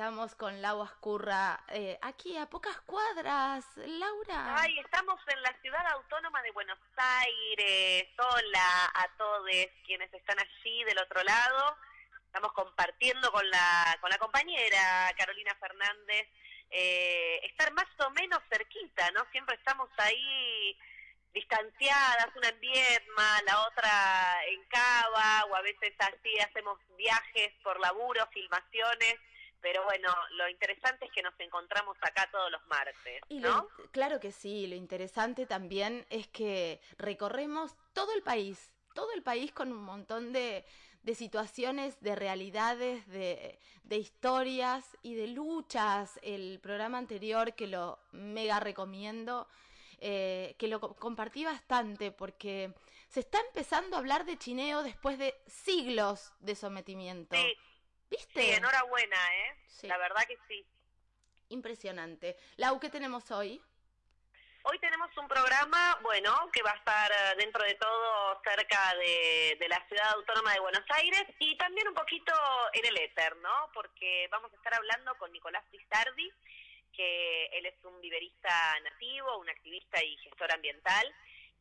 Estamos con Laura Ascurra, eh, aquí a pocas cuadras. Laura. Ay, estamos en la ciudad autónoma de Buenos Aires. Hola a todos quienes están allí del otro lado. Estamos compartiendo con la, con la compañera Carolina Fernández eh, estar más o menos cerquita, ¿no? Siempre estamos ahí distanciadas, una en Viedma, la otra en Cava, o a veces así hacemos viajes por laburo, filmaciones, pero bueno, lo interesante es que nos encontramos acá todos los martes, ¿no? claro que sí, lo interesante también es que recorremos todo el país, todo el país con un montón de, de situaciones, de realidades, de, de, historias y de luchas. El programa anterior que lo mega recomiendo eh, que lo compartí bastante porque se está empezando a hablar de chineo después de siglos de sometimiento. Sí. ¿Viste? Sí, enhorabuena, ¿eh? La verdad que sí. Impresionante. Lau, ¿qué tenemos hoy? Hoy tenemos un programa, bueno, que va a estar eh, dentro de todo cerca de, de, la ciudad autónoma de Buenos Aires y también un poquito en el éter, ¿no? Porque vamos a estar hablando con Nicolás Pizardi, que él es un viverista nativo, un activista y gestor ambiental,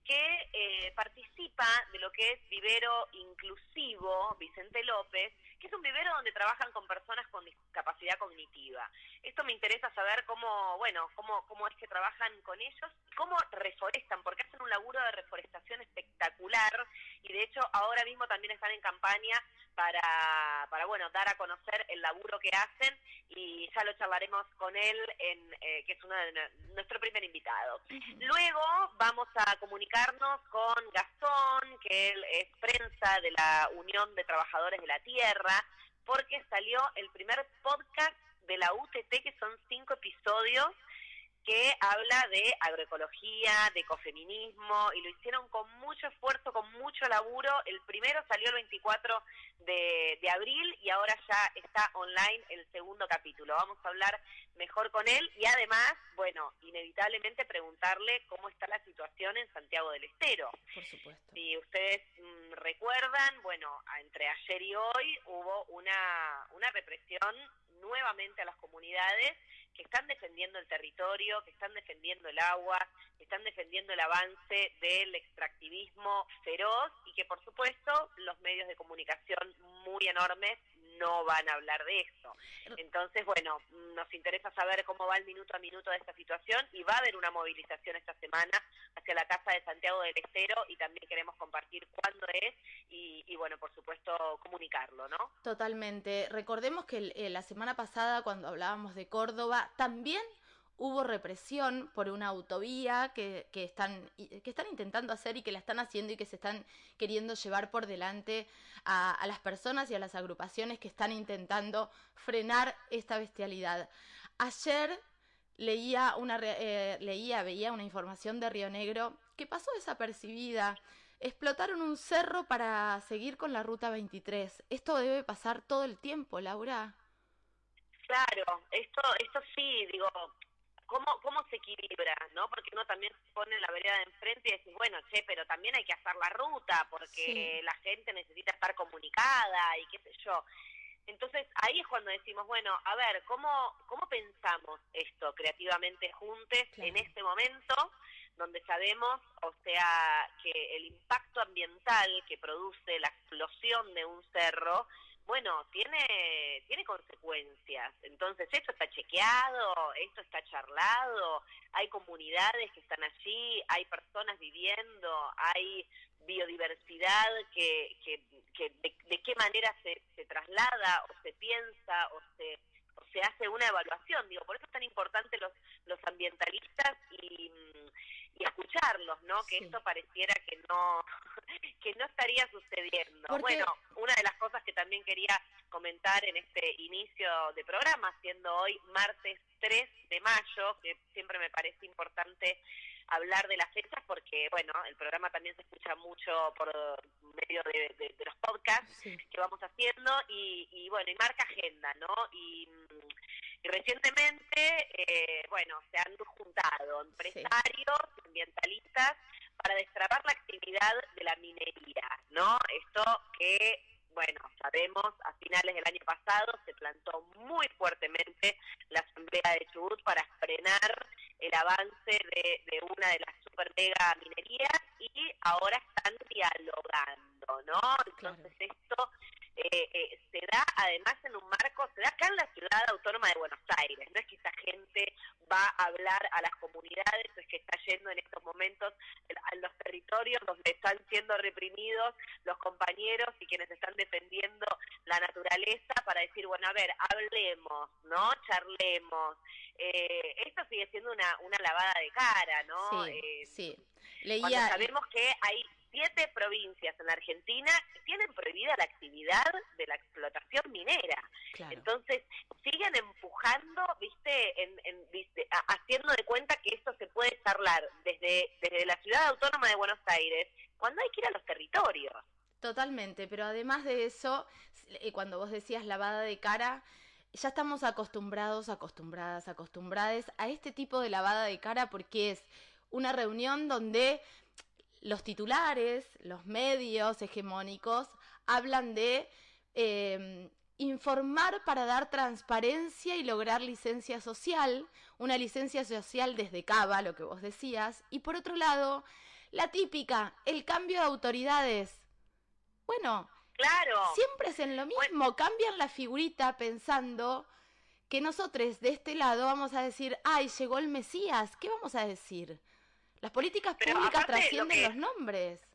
que eh, participa de lo que es Vivero Inclusivo Vicente López, que es un vivero donde trabajan con personas con discapacidad cognitiva. Esto me interesa saber cómo, bueno, cómo, cómo es que trabajan con ellos, cómo reforestan, porque hacen un laburo de reforestación espectacular y de hecho ahora mismo también están en campaña para, para bueno, dar a conocer el laburo que hacen y ya lo charlaremos con él, en, eh, que es uno de nuestro primer invitado. Luego vamos a comunicarnos con Gastón, que él es prensa de la Unión de Trabajadores de la Tierra, porque salió el primer podcast de la UTT, que son cinco episodios que habla de agroecología, de ecofeminismo, y lo hicieron con mucho esfuerzo, con mucho laburo. El primero salió el 24 de, de, abril y ahora ya está online el segundo capítulo. Vamos a hablar mejor con él y además, bueno, inevitablemente preguntarle cómo está la situación en Santiago del Estero. Por supuesto. Si ustedes mmm, recuerdan, bueno, entre ayer y hoy hubo una, una represión nuevamente a las comunidades que están defendiendo el territorio, que están defendiendo el agua, que están defendiendo el avance del extractivismo feroz y que por supuesto los medios de comunicación muy enormes no van a hablar de eso. Entonces, bueno, nos interesa saber cómo va el minuto a minuto de esta situación y va a haber una movilización esta semana hacia la Casa de Santiago del Estero y también queremos compartir cuándo es y, y bueno, por supuesto, comunicarlo, ¿no? Totalmente. Recordemos que eh, la semana pasada, cuando hablábamos de Córdoba, también hubo represión por una autovía que, que, están, que están intentando hacer y que la están haciendo y que se están queriendo llevar por delante a, a las personas y a las agrupaciones que están intentando frenar esta bestialidad. Ayer leía, una, eh, leía, veía una información de Río Negro que pasó desapercibida. Explotaron un cerro para seguir con la ruta 23. Esto debe pasar todo el tiempo, Laura. Claro, esto, esto sí, digo, cómo, cómo se equilibra, ¿no? Porque uno también se pone la vereda de enfrente y dice, bueno, che, pero también hay que hacer la ruta porque sí. la gente necesita estar comunicada y qué sé yo. Entonces ahí es cuando decimos, bueno, a ver, ¿cómo, cómo pensamos esto creativamente juntos claro. en este momento donde sabemos, o sea, que el impacto ambiental que produce la explosión de un cerro bueno, tiene, tiene consecuencias. Entonces, esto está chequeado, esto está charlado, hay comunidades que están allí, hay personas viviendo, hay biodiversidad que, que, de, de, qué manera se, se traslada o se piensa o se se hace una evaluación, digo, por eso es tan importante los, los ambientalistas y, y escucharlos, ¿no? Que sí. esto pareciera que no, que no estaría sucediendo. Porque... Bueno, una de las cosas que también quería comentar en este inicio de programa, siendo hoy martes 3 de mayo, que siempre me parece importante hablar de las fechas porque, bueno, el programa también se escucha mucho por medio de, de, de los podcasts sí. que vamos haciendo y, y, bueno, y marca agenda, ¿no? Y, y recientemente, eh, bueno, se han juntado empresarios, sí. ambientalistas, para destrabar la actividad de la minería, ¿no? Esto que bueno, sabemos, a finales del año pasado se plantó muy fuertemente la Asamblea de Chubut para frenar el avance de, de una de las super mega minerías y ahora están dialogando, ¿no? Entonces esto eh, eh, se da además en un marco, se da acá en la ciudad autónoma de Buenos Aires, no es que esta gente va a hablar a las comunidades, es que está yendo en estos momentos a los territorios donde están siendo reprimidos los compañeros y quienes están defendiendo la naturaleza para decir, bueno, a ver, hablemos, ¿no? Charlemos. Eh, esto sigue siendo una, una lavada de cara, ¿no? Sí, eh, sí. Leía... sabemos que hay siete provincias en Argentina tienen prohibida la actividad de la explotación minera. Entonces, siguen empujando, viste, en, haciendo de cuenta que esto se puede charlar desde, desde la ciudad autónoma de Buenos Aires, cuando hay que ir a los territorios. Totalmente, pero además de eso, eh, cuando vos decías lavada de cara, ya estamos acostumbrados, acostumbradas, acostumbradas a este tipo de lavada de cara porque es una reunión donde los titulares, los medios hegemónicos, hablan de em, informar para dar transparencia y lograr licencia social, una licencia social desde Cava, lo que vos decías, y por otro lado, la típica, el cambio de autoridades. Bueno, claro. siempre es en lo mismo, cambian la figurita pensando que nosotros de este lado vamos a decir, ay, llegó el Mesías, ¿qué vamos a decir? Las políticas públicas trascienden los nombres.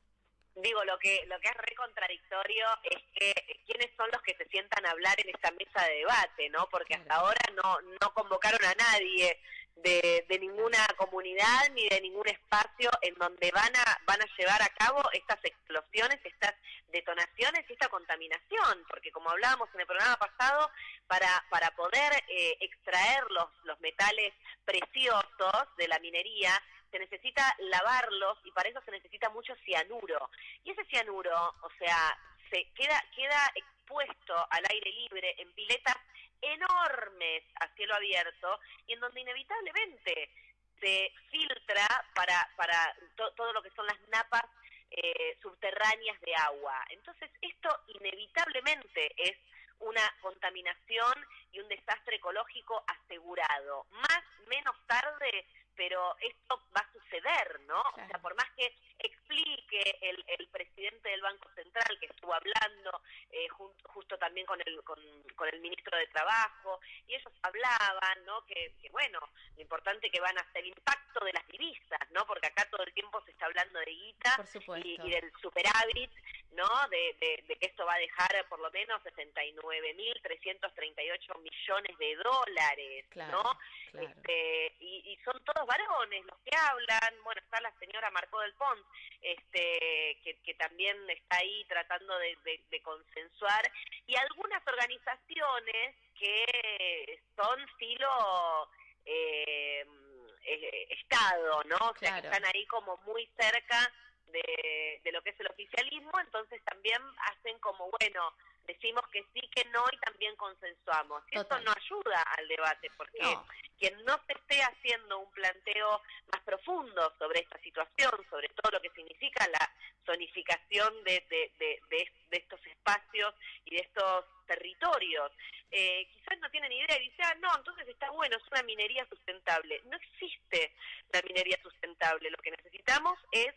Digo, lo que lo que es re contradictorio es que quiénes son los que se sientan a hablar en esta mesa de debate, ¿no? Porque hasta ahora no no convocaron a nadie de, de ninguna comunidad ni de ningún espacio en donde van a van a llevar a cabo estas explosiones, estas detonaciones y esta contaminación, porque como hablábamos en el programa pasado, para para poder eh, extraer los los metales preciosos de la minería se necesita lavarlos y para eso se necesita mucho cianuro. Y ese cianuro, o sea, se queda, queda expuesto al aire libre en piletas enormes a cielo abierto y en donde inevitablemente se filtra para, para todo lo que son las napas eh, subterráneas de agua. Entonces, esto inevitablemente es una contaminación y un desastre ecológico asegurado. Más, menos tarde, pero esto va a suceder, ¿no? O sea, por más que explique el, el, presidente del Banco Central que estuvo hablando eh, justo también con el, con, el ministro de Trabajo, y ellos hablaban, ¿no? Que, bueno, lo importante que van a ser el impacto de las divisas, ¿no? Porque acá todo el tiempo se está hablando de guita y, y, del superávit, ¿no? De, de, de, que esto va a dejar por lo menos 69.338 millones de dólares, ¿no? Este, y, y son todos varones los que hablan, bueno, está la señora Marco del Pont, este, que, que también está ahí tratando de, consensuar, y algunas organizaciones que son filo eh, eh, Estado, ¿no? O sea, que están ahí como muy cerca de, de lo que es el oficialismo, entonces también hacen como, bueno, decimos que sí, que no y también consensuamos. Y esto no ayuda al debate, porque quien no se esté haciendo un planteo más profundo sobre esta situación, sobre todo lo que significa la zonificación de, de, de, de, estos espacios y de estos territorios, eh, quizás no tienen idea y dicen, ah, no, entonces está bueno, es una minería sustentable. No existe la minería sustentable, lo que necesitamos es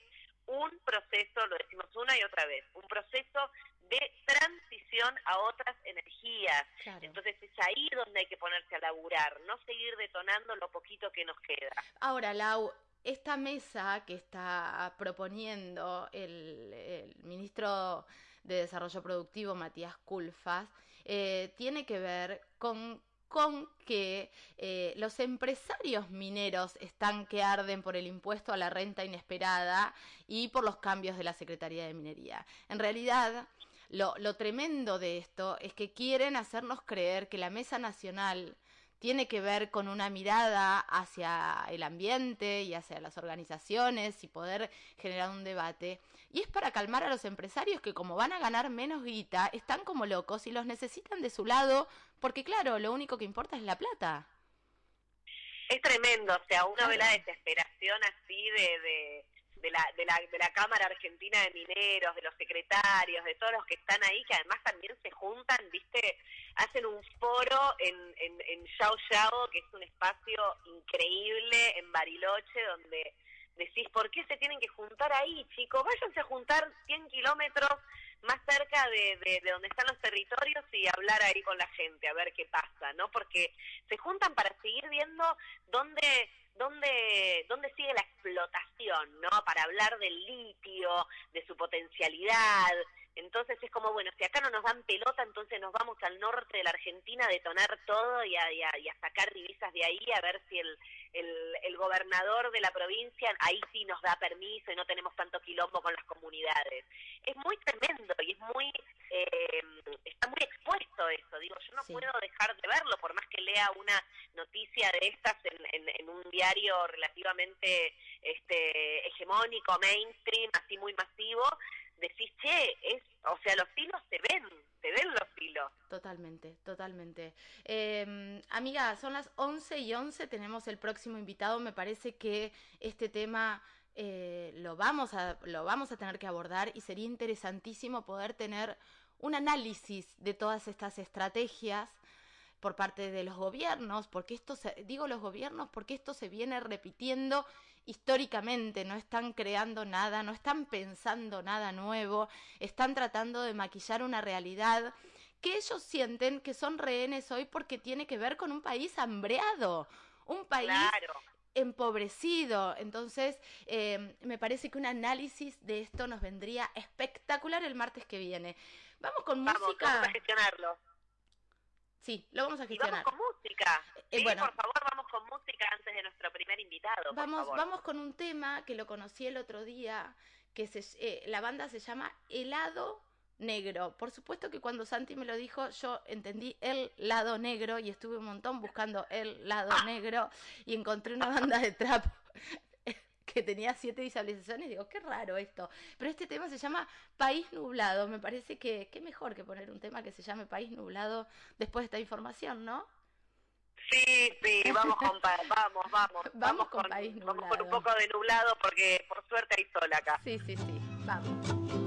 un proceso, lo decimos una y otra vez, un proceso de transición a otras energías. Entonces es ahí donde hay que ponerse a laburar, no seguir detonando lo poquito que nos queda. Ahora, Lau, esta mesa que está proponiendo el, ministro de Desarrollo Productivo, Matías Culfas, eh, tiene que ver con con que eh, los empresarios mineros están que arden por el impuesto a la renta inesperada y por los cambios de la Secretaría de Minería. En realidad, lo, lo tremendo de esto es que quieren hacernos creer que la Mesa Nacional tiene que ver con una mirada hacia el ambiente y hacia las organizaciones y poder generar un debate. Y es para calmar a los empresarios que como van a ganar menos guita, están como locos y los necesitan de su lado porque claro, lo único que importa es la plata. Es tremendo, o sea, uno ve la desesperación así de, de la, de, la, de la Cámara Argentina de Mineros, de los secretarios, de todos los que están ahí, que además también se juntan, viste, hacen un foro en, en, en Yao, que es un espacio increíble en Bariloche, donde decís, ¿por qué se tienen que juntar ahí, chicos? Váyanse a juntar 100 kilómetros más cerca de, de, donde están los territorios y hablar ahí con la gente, a ver qué pasa, ¿no? Porque se juntan para seguir viendo dónde dónde, dónde sigue la explotación, ¿no? Para hablar del litio, de su potencialidad. Entonces es como, bueno, si acá no nos dan pelota, entonces nos vamos al norte de la Argentina a detonar todo y a, y a, sacar divisas de ahí, a ver si el, el, el, gobernador de la provincia ahí sí nos da permiso y no tenemos tanto quilombo con las comunidades. Es muy tremendo y es muy, eh, está muy expuesto eso. Digo, yo no puedo dejar de verlo, por más que lea una noticia de estas en, en, en un día relativamente este, hegemónico, mainstream, así muy masivo, decís, che, es, o sea, los hilos se ven, se ven los hilos. Totalmente, totalmente. Eh, amiga, son las 11 y 11, tenemos el próximo invitado, me parece que este tema... Eh, lo, vamos a, lo vamos a tener que abordar y sería interesantísimo poder tener un análisis de todas estas estrategias por parte de los gobiernos, porque esto se, digo los gobiernos porque esto se viene repitiendo históricamente, no están creando nada, no están pensando nada nuevo, están tratando de maquillar una realidad que ellos sienten que son rehenes hoy porque tiene que ver con un país hambreado, un país empobrecido. Entonces, eh, me parece que un análisis de esto nos vendría espectacular el martes que viene. Vamos con música. Vamos a gestionarlo. Sí, lo vamos a gestionar. vamos con música. Eh, bueno, por favor, vamos con música antes de nuestro primer invitado. Vamos, vamos con un tema que lo conocí el otro día, que se, eh, la banda se llama Helado Negro. Por supuesto que cuando Santi me lo dijo, yo entendí el lado negro y estuve un montón buscando el lado negro y encontré una banda de trap que tenía siete visualizaciones, digo, qué raro esto. Pero este tema se llama País Nublado. Me parece que qué mejor que poner un tema que se llame País Nublado después de esta información, ¿no? Sí, sí, vamos con vamos, vamos, vamos, con, País Nublado. Vamos con un poco de nublado porque por suerte hay sol acá. Sí, sí, sí, vamos.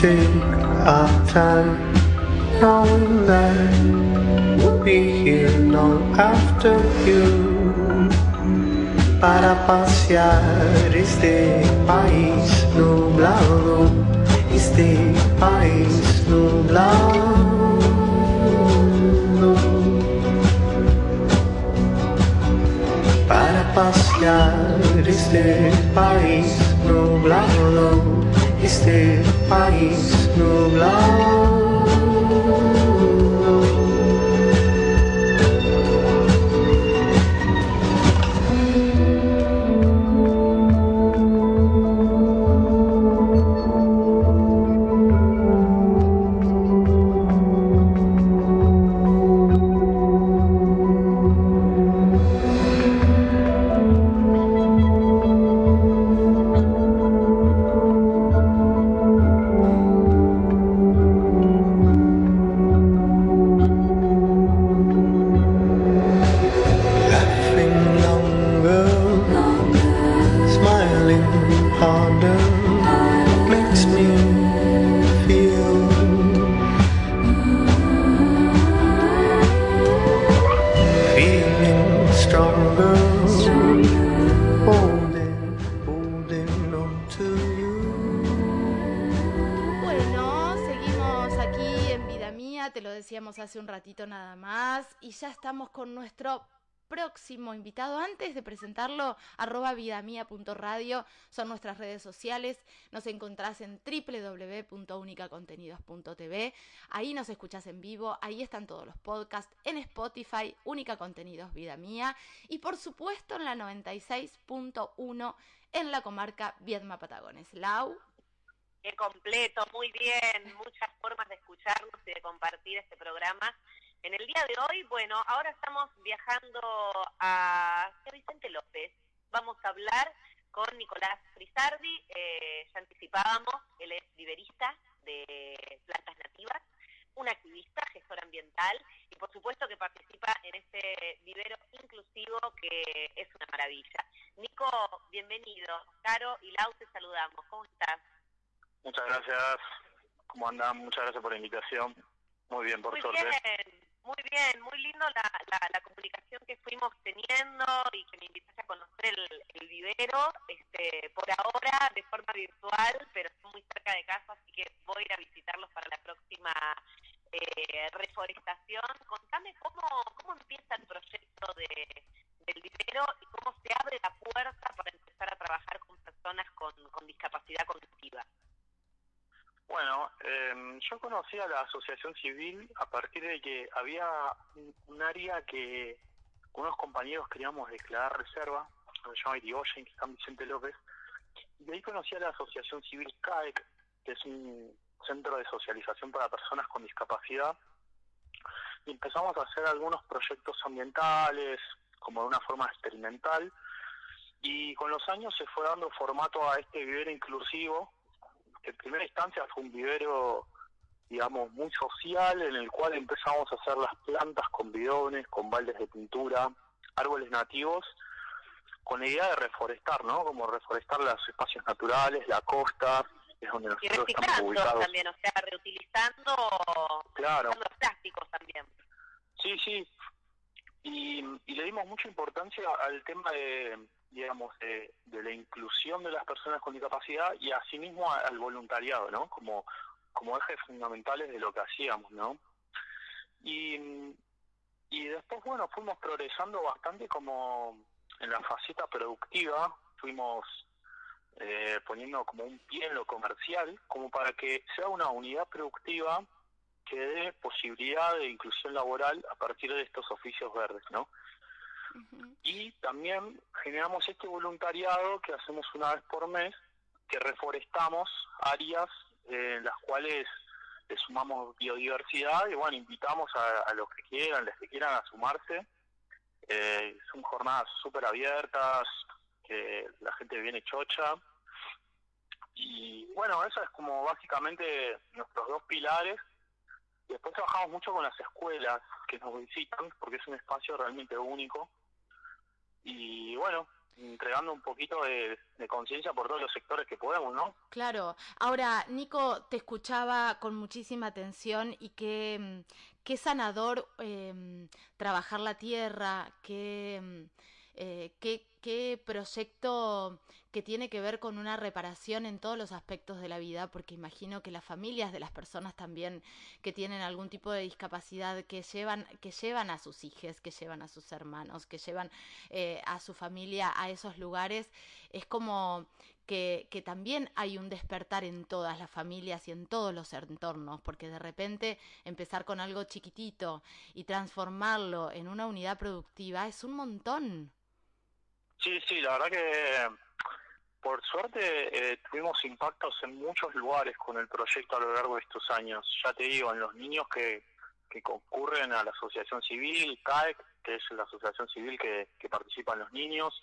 take our time, knowing that we'll be here long after you. Para pasear este país nublado, este país nublado. Para pasear este país nublado, este país nublado. Estamos con nuestro próximo invitado. Antes de presentarlo, arroba vidamia.radio son nuestras redes sociales. Nos encontrás en www.unicacontenidos.tv. Ahí nos escuchás en vivo, ahí están todos los podcasts, en Spotify, Única Contenidos Vida Mía, y por supuesto en la 96.1 en la comarca Viedma Patagones. Lau. Qué completo, muy bien, muchas formas de escucharnos y de compartir este programa en el día de hoy, bueno, ahora estamos viajando a Vicente López. Vamos a hablar con Nicolás Frisardi, eh, ya anticipábamos, él es viverista de plantas nativas, un activista, gestor ambiental y por supuesto que participa en este vivero inclusivo que es una maravilla. Nico, bienvenido. Caro y Lau, te saludamos. ¿Cómo estás? Muchas gracias. ¿Cómo andan? Muchas gracias por la invitación. Muy bien, por Muy suerte. Bien. Muy bien, muy lindo la, la, comunicación que fuimos teniendo y que me invitaste a conocer el, vivero, este, por ahora de forma virtual, pero estoy muy cerca de casa, así que voy a ir a visitarlos para la próxima eh, reforestación. Contame cómo, cómo empieza el proyecto de, del vivero y cómo se abre la puerta para empezar a trabajar con personas con, con discapacidad cognitiva. Bueno, eh, yo conocí a la asociación civil a partir de que había un, área que unos compañeros queríamos declarar reserva, se llama Irigoyen, que está en Vicente López, y ahí conocí a la asociación civil CAEC, que es un centro de socialización para personas con discapacidad, y empezamos a hacer algunos proyectos ambientales, como de una forma experimental, y con los años se fue dando formato a este vivero inclusivo, en primera instancia fue un vivero, digamos, muy social, en el cual empezamos a hacer las plantas con bidones, con baldes de pintura, árboles nativos, con la idea de reforestar, ¿no? Como reforestar los espacios naturales, la costa, es donde nosotros estamos ubicados. también, o sea, reutilizando, claro. los plásticos también. Sí, sí. Y, y le dimos mucha importancia al tema de digamos, de, la inclusión de las personas con discapacidad y asimismo al voluntariado, ¿no? Como, como ejes fundamentales de lo que hacíamos, ¿no? Y, y después, bueno, fuimos progresando bastante como en la faceta productiva, fuimos eh, poniendo como un pie en lo comercial, como para que sea una unidad productiva que dé posibilidad de inclusión laboral a partir de estos oficios verdes, ¿no? Y también generamos este voluntariado que hacemos una vez por mes, que reforestamos áreas en las cuales le sumamos biodiversidad y bueno, invitamos a, los que quieran, los que quieran a sumarse. Eh, son jornadas súper abiertas, que la gente viene chocha. Y bueno, eso es como básicamente nuestros dos pilares. Después trabajamos mucho con las escuelas que nos visitan, porque es un espacio realmente único y bueno, entregando un poquito de, conciencia por todos los sectores que podemos, ¿no? Claro. Ahora, Nico, te escuchaba con muchísima atención y qué, mm, qué sanador eh, trabajar la tierra, qué, mm, eh, qué, qué proyecto que tiene que ver con una reparación en todos los aspectos de la vida, porque imagino que las familias de las personas también que tienen algún tipo de discapacidad, que llevan, que llevan a sus hijos, que llevan a sus hermanos, que llevan eh, a su familia a esos lugares, es como que, que, también hay un despertar en todas las familias y en todos los entornos, porque de repente empezar con algo chiquitito y transformarlo en una unidad productiva es un montón. Sí, sí, la verdad que por suerte eh, tuvimos impactos en muchos lugares con el proyecto a lo largo de estos años. Ya te digo, en los niños que, que concurren a la asociación civil, CAEC, que es la asociación civil que, que participa en los niños,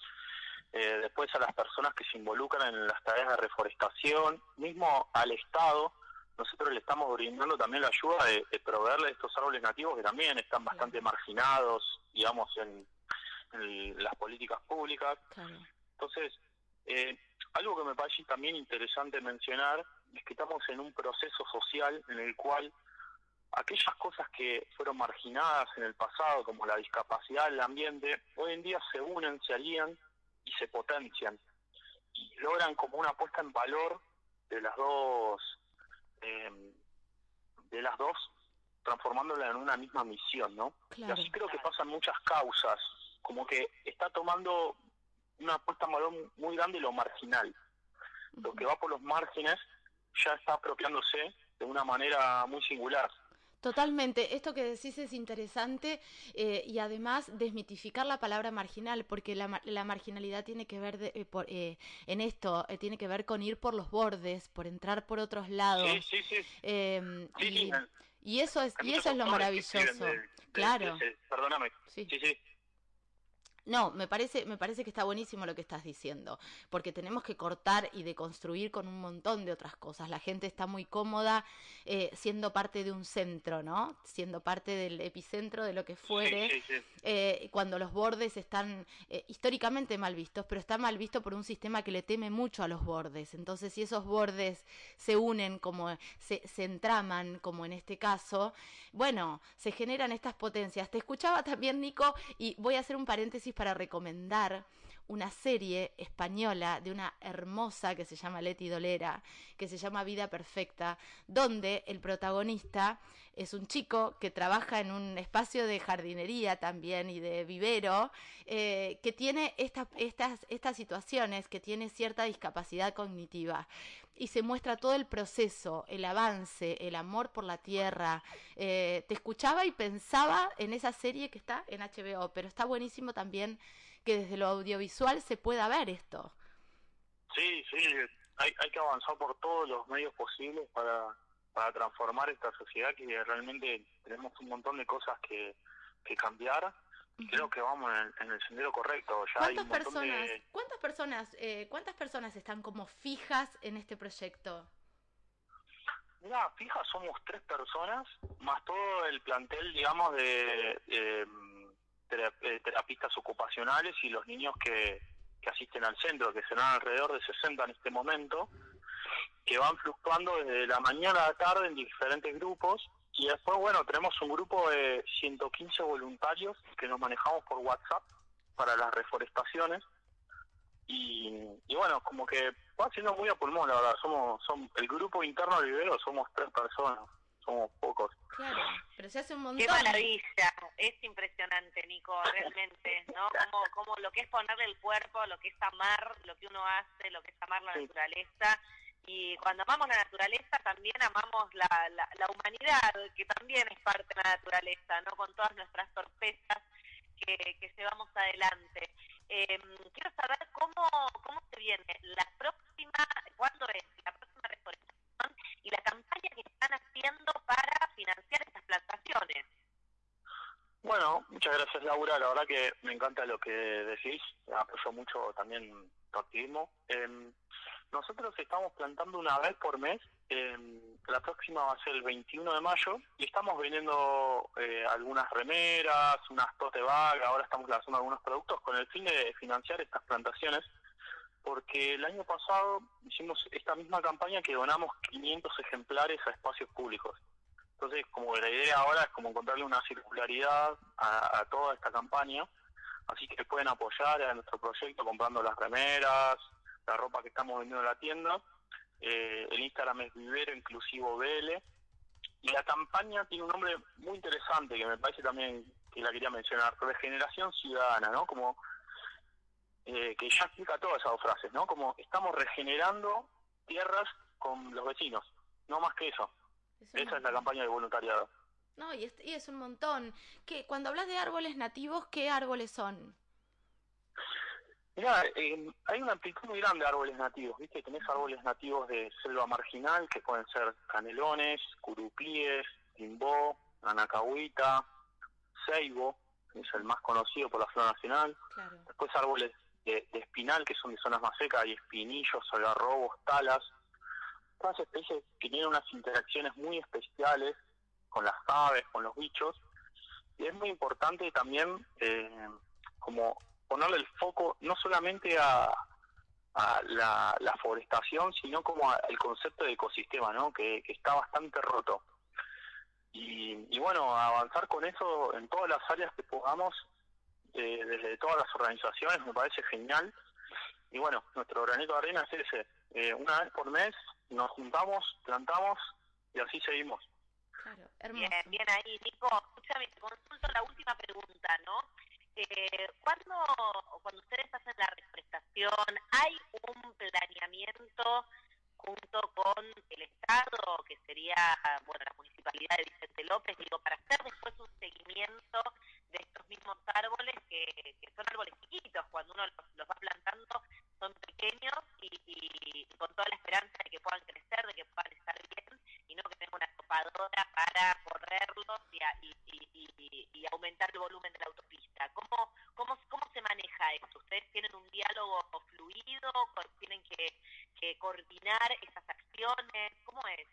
eh, después a las personas que se involucran en las tareas de reforestación, mismo al Estado, nosotros le estamos brindando también la ayuda de, de proveerle estos árboles nativos que también están bastante marginados, digamos, en, las políticas públicas. Entonces, eh, algo que me parece también interesante mencionar es que estamos en un proceso social en el cual aquellas cosas que fueron marginadas en el pasado, como la discapacidad, el ambiente, hoy en día se unen, se alían y se potencian y logran como una puesta en valor de las dos eh, de las dos transformándola en una misma misión, ¿no? Y así creo que pasan muchas causas, como que está tomando una puesta en valor muy grande lo marginal. Lo que va por los márgenes ya está apropiándose de una manera muy singular. Totalmente, esto que decís es interesante eh, y además desmitificar la palabra marginal, porque la, la marginalidad tiene que ver eh, por, eh, en esto, tiene que ver con ir por los bordes, por entrar por otros lados. Sí, sí, sí. Em, y, eso es, y eso es lo maravilloso. claro. perdóname. Sí, sí. No, me parece, me parece que está buenísimo lo que estás diciendo, porque tenemos que cortar y deconstruir con un montón de otras cosas. La gente está muy cómoda eh, siendo parte de un centro, ¿no? Siendo parte del epicentro de lo que fuere, eh, cuando los bordes están eh, históricamente mal vistos, pero está mal visto por un sistema que le teme mucho a los bordes. Entonces, si esos bordes se unen, como se, se entraman, como en este caso, bueno, se generan estas potencias. Te escuchaba también, Nico, y voy a hacer un paréntesis para recomendar una serie española de una hermosa que se llama Leti Dolera, que se llama Vida Perfecta, donde el protagonista es un chico que trabaja en un espacio de jardinería también y de vivero, eh, que tiene estas, estas situaciones, que tiene cierta discapacidad cognitiva y se muestra todo el proceso, el avance, el amor por la tierra. Eh, te escuchaba y pensaba en esa serie que está en HBO, pero está buenísimo también que desde lo audiovisual se pueda ver esto. Sí, sí, hay, hay que avanzar por todos los medios posibles para, para transformar esta sociedad que realmente tenemos un montón de cosas que, que cambiar creo que vamos en el, sendero correcto. Ya ¿Cuántas personas, cuántas personas, eh, cuántas personas están como fijas en este proyecto? Mira, fijas somos tres personas, más todo el plantel, digamos, de eh, terapistas ocupacionales y los niños que, que asisten al centro, que serán alrededor de 60 en este momento, que van fluctuando desde la mañana a la tarde en diferentes grupos y después, bueno, tenemos un grupo de 115 voluntarios que nos manejamos por WhatsApp para las reforestaciones. Y, bueno, como que va siendo muy a pulmón, la verdad. Somos, somos el grupo interno de vivero somos tres personas, somos pocos. Claro, pero se hace un montón. Qué maravilla, es impresionante, Nico, realmente, ¿no? Como, como lo que es ponerle el cuerpo, lo que es amar, lo que uno hace, lo que es amar la naturaleza y cuando amamos la naturaleza también amamos la, la, humanidad, que también es parte de la naturaleza, ¿no? Con todas nuestras torpezas que, que llevamos adelante. Eh, quiero saber cómo, cómo se viene la próxima, cuándo es la próxima reforestación y la campaña que están haciendo para financiar estas plantaciones. Bueno, muchas gracias Laura, la verdad que me encanta lo que decís, apoyo mucho también tu activismo. Eh, nosotros estamos plantando una vez por mes, la próxima va a ser el 21 de mayo, y estamos vendiendo eh, algunas remeras, unas tote bag, ahora estamos lanzando algunos productos con el fin de financiar estas plantaciones, porque el año pasado hicimos esta misma campaña que donamos 500 ejemplares a espacios públicos. Entonces, como la idea ahora es como encontrarle una circularidad a, a toda esta campaña, así que pueden apoyar a nuestro proyecto comprando las remeras, la ropa que estamos vendiendo en la tienda. Eh, el Instagram es Vivero Inclusivo BL. Y la campaña tiene un nombre muy interesante que me parece también que la quería mencionar, Regeneración Ciudadana, ¿no? Como eh, que ya explica todas esas dos frases, ¿no? Como estamos regenerando tierras con los vecinos, no más que eso. Esa es la campaña de voluntariado. No, y es, y es un montón. que Cuando hablas de árboles nativos, ¿qué árboles son? Mira, eh, hay una amplitud muy grande de árboles nativos, ¿viste? Tenés árboles nativos de selva marginal, que pueden ser canelones, curupíes, timbó, anacahuita, ceibo, que es el más conocido por la flora nacional. Después árboles de, espinal, que son de zonas más secas, hay espinillos, algarrobos, talas. Todas especies que tienen unas interacciones muy especiales con las aves, con los bichos. Y es muy importante también eh, como ponerle el foco no solamente a, la, forestación, sino como al concepto de ecosistema, ¿no? Que, está bastante roto. Y, bueno, avanzar con eso en todas las áreas que podamos, eh, desde todas las organizaciones, me parece genial. Y bueno, nuestro granito de arena es ese. Eh, una vez por mes nos juntamos, plantamos y así seguimos. bien, bien ahí, Nico. Escúchame, te consulto la última pregunta, ¿no? Eh, ¿cuándo, cuando ustedes hacen la reforestación, hay un planeamiento junto con el Estado, que sería, bueno, la Municipalidad de Vicente López, digo, para hacer después un seguimiento de estos mismos árboles que, que son árboles chiquitos, cuando uno los, va plantando son pequeños y, con toda la esperanza de que puedan crecer, de que puedan estar bien y no que tenga una topadora para correrlos y, y, aumentar el volumen de la autopista. ¿Cómo, cómo, ¿Cómo se maneja esto? ¿Ustedes tienen un diálogo fluido? ¿Tienen que, que coordinar esas acciones? ¿Cómo es?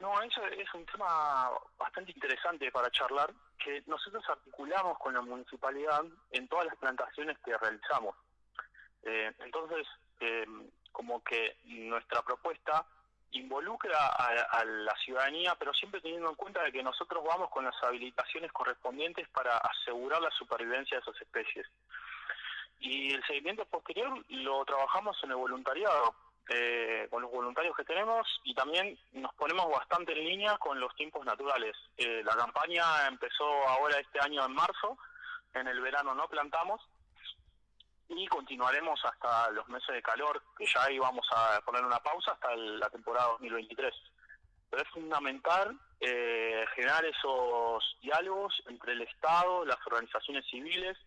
No, eso es un tema bastante interesante para charlar, que nosotros articulamos con la municipalidad en todas las plantaciones que realizamos. Eh, entonces, eh, como que nuestra propuesta involucra a, la ciudadanía, pero siempre teniendo en cuenta de que nosotros vamos con las habilitaciones correspondientes para asegurar la supervivencia de esas especies. Y el seguimiento posterior lo trabajamos en el voluntariado, eh, con los voluntarios que tenemos y también nos ponemos bastante en línea con los tiempos naturales. Eh, la campaña empezó ahora este año en marzo, en el verano no plantamos y continuaremos hasta los meses de calor, que ya íbamos a poner una pausa hasta la temporada 2023. Pero es fundamental eh, generar esos diálogos entre el Estado, las organizaciones civiles,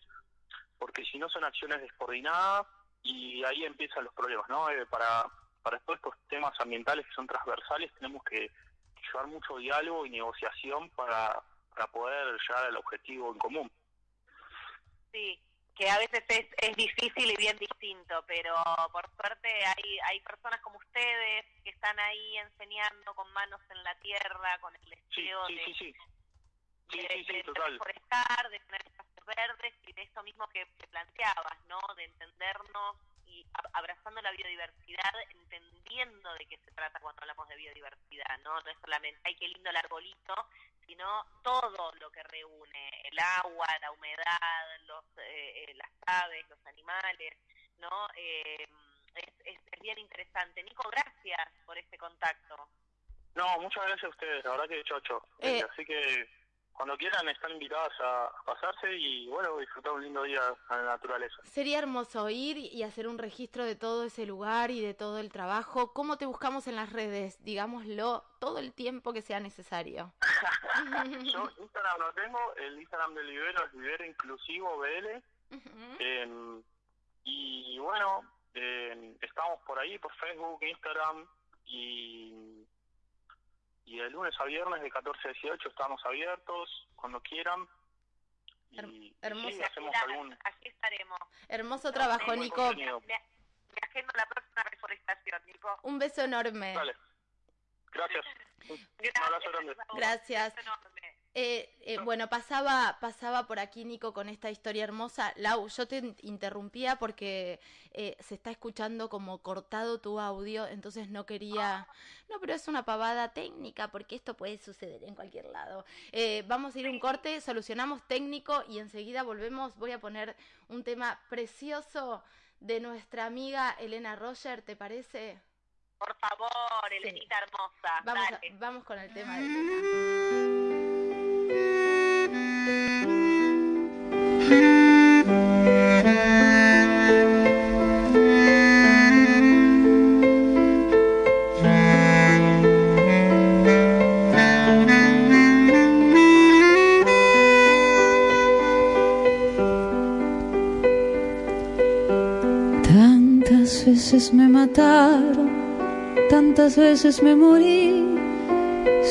porque si no son acciones descoordinadas y ahí empiezan los problemas, ¿no? Eh, para, para todos estos temas ambientales que son transversales tenemos que llevar mucho diálogo y negociación para, para poder llegar al objetivo en común. Sí, que a veces es, es difícil y bien distinto, pero por suerte hay, hay personas como ustedes que están ahí enseñando con manos en la tierra, con el deseo de, sí, de, de, reforestar, de tener espacios verdes y de eso mismo que, planteabas, ¿no? De entendernos y abrazando la biodiversidad, entendiendo de qué se trata cuando hablamos de biodiversidad, ¿no? No es solamente, ay, qué lindo el arbolito, sino todo lo que reúne, el agua, la humedad, los, eh, eh, las aves, los animales, ¿no? Eh, es, es, bien interesante. Nico, gracias por este contacto. No, muchas gracias a ustedes, la verdad que chocho. Así que cuando quieran están invitadas a pasarse y bueno, disfrutar un lindo día a la naturaleza. Sería hermoso ir y hacer un registro de todo ese lugar y de todo el trabajo. ¿Cómo te buscamos en las redes? Digámoslo todo el tiempo que sea necesario. Yo Instagram no tengo, el Instagram del Libero es Libero Inclusivo BL. Em, y bueno, em, estamos por ahí, por Facebook, Instagram y y de lunes a viernes de 14 a 18 estamos abiertos cuando quieran. Y, hermoso. hacemos algún... Aquí estaremos. Hermoso trabajo, Nico. Me, agendo la próxima reforestación, Nico. Un beso enorme. Vale. Gracias. Un abrazo grande. Gracias. Eh, eh, bueno, pasaba, pasaba por aquí Nico con esta historia hermosa. Lau, yo te interrumpía porque eh, se está escuchando como cortado tu audio, entonces no quería... No, pero es una pavada técnica porque esto puede suceder en cualquier lado. vamos a ir un corte, solucionamos técnico y enseguida volvemos. Voy a poner un tema precioso de nuestra amiga Elena Roger, ¿te parece? Por favor, Elenita hermosa. Vamos, vamos con el tema de Elena. Tantas veces me mataron, tantas veces me morí,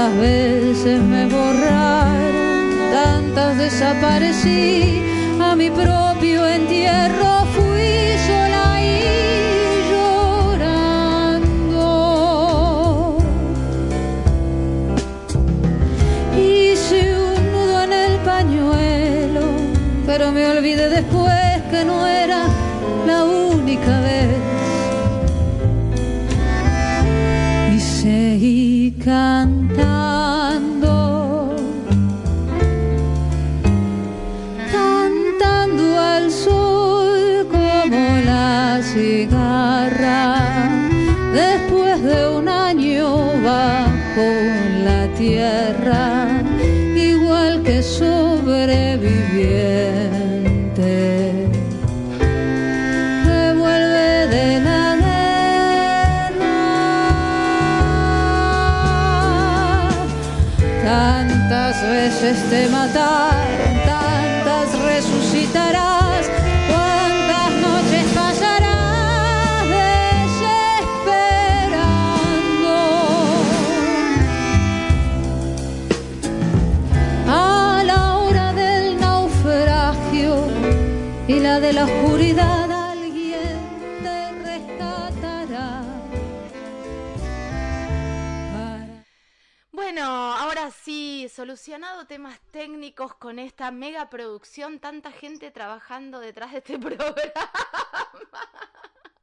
Tantas veces me borraron, tantas desaparecí, a mi propio entierro solucionado temas técnicos con esta mega producción, tanta gente trabajando detrás de este programa.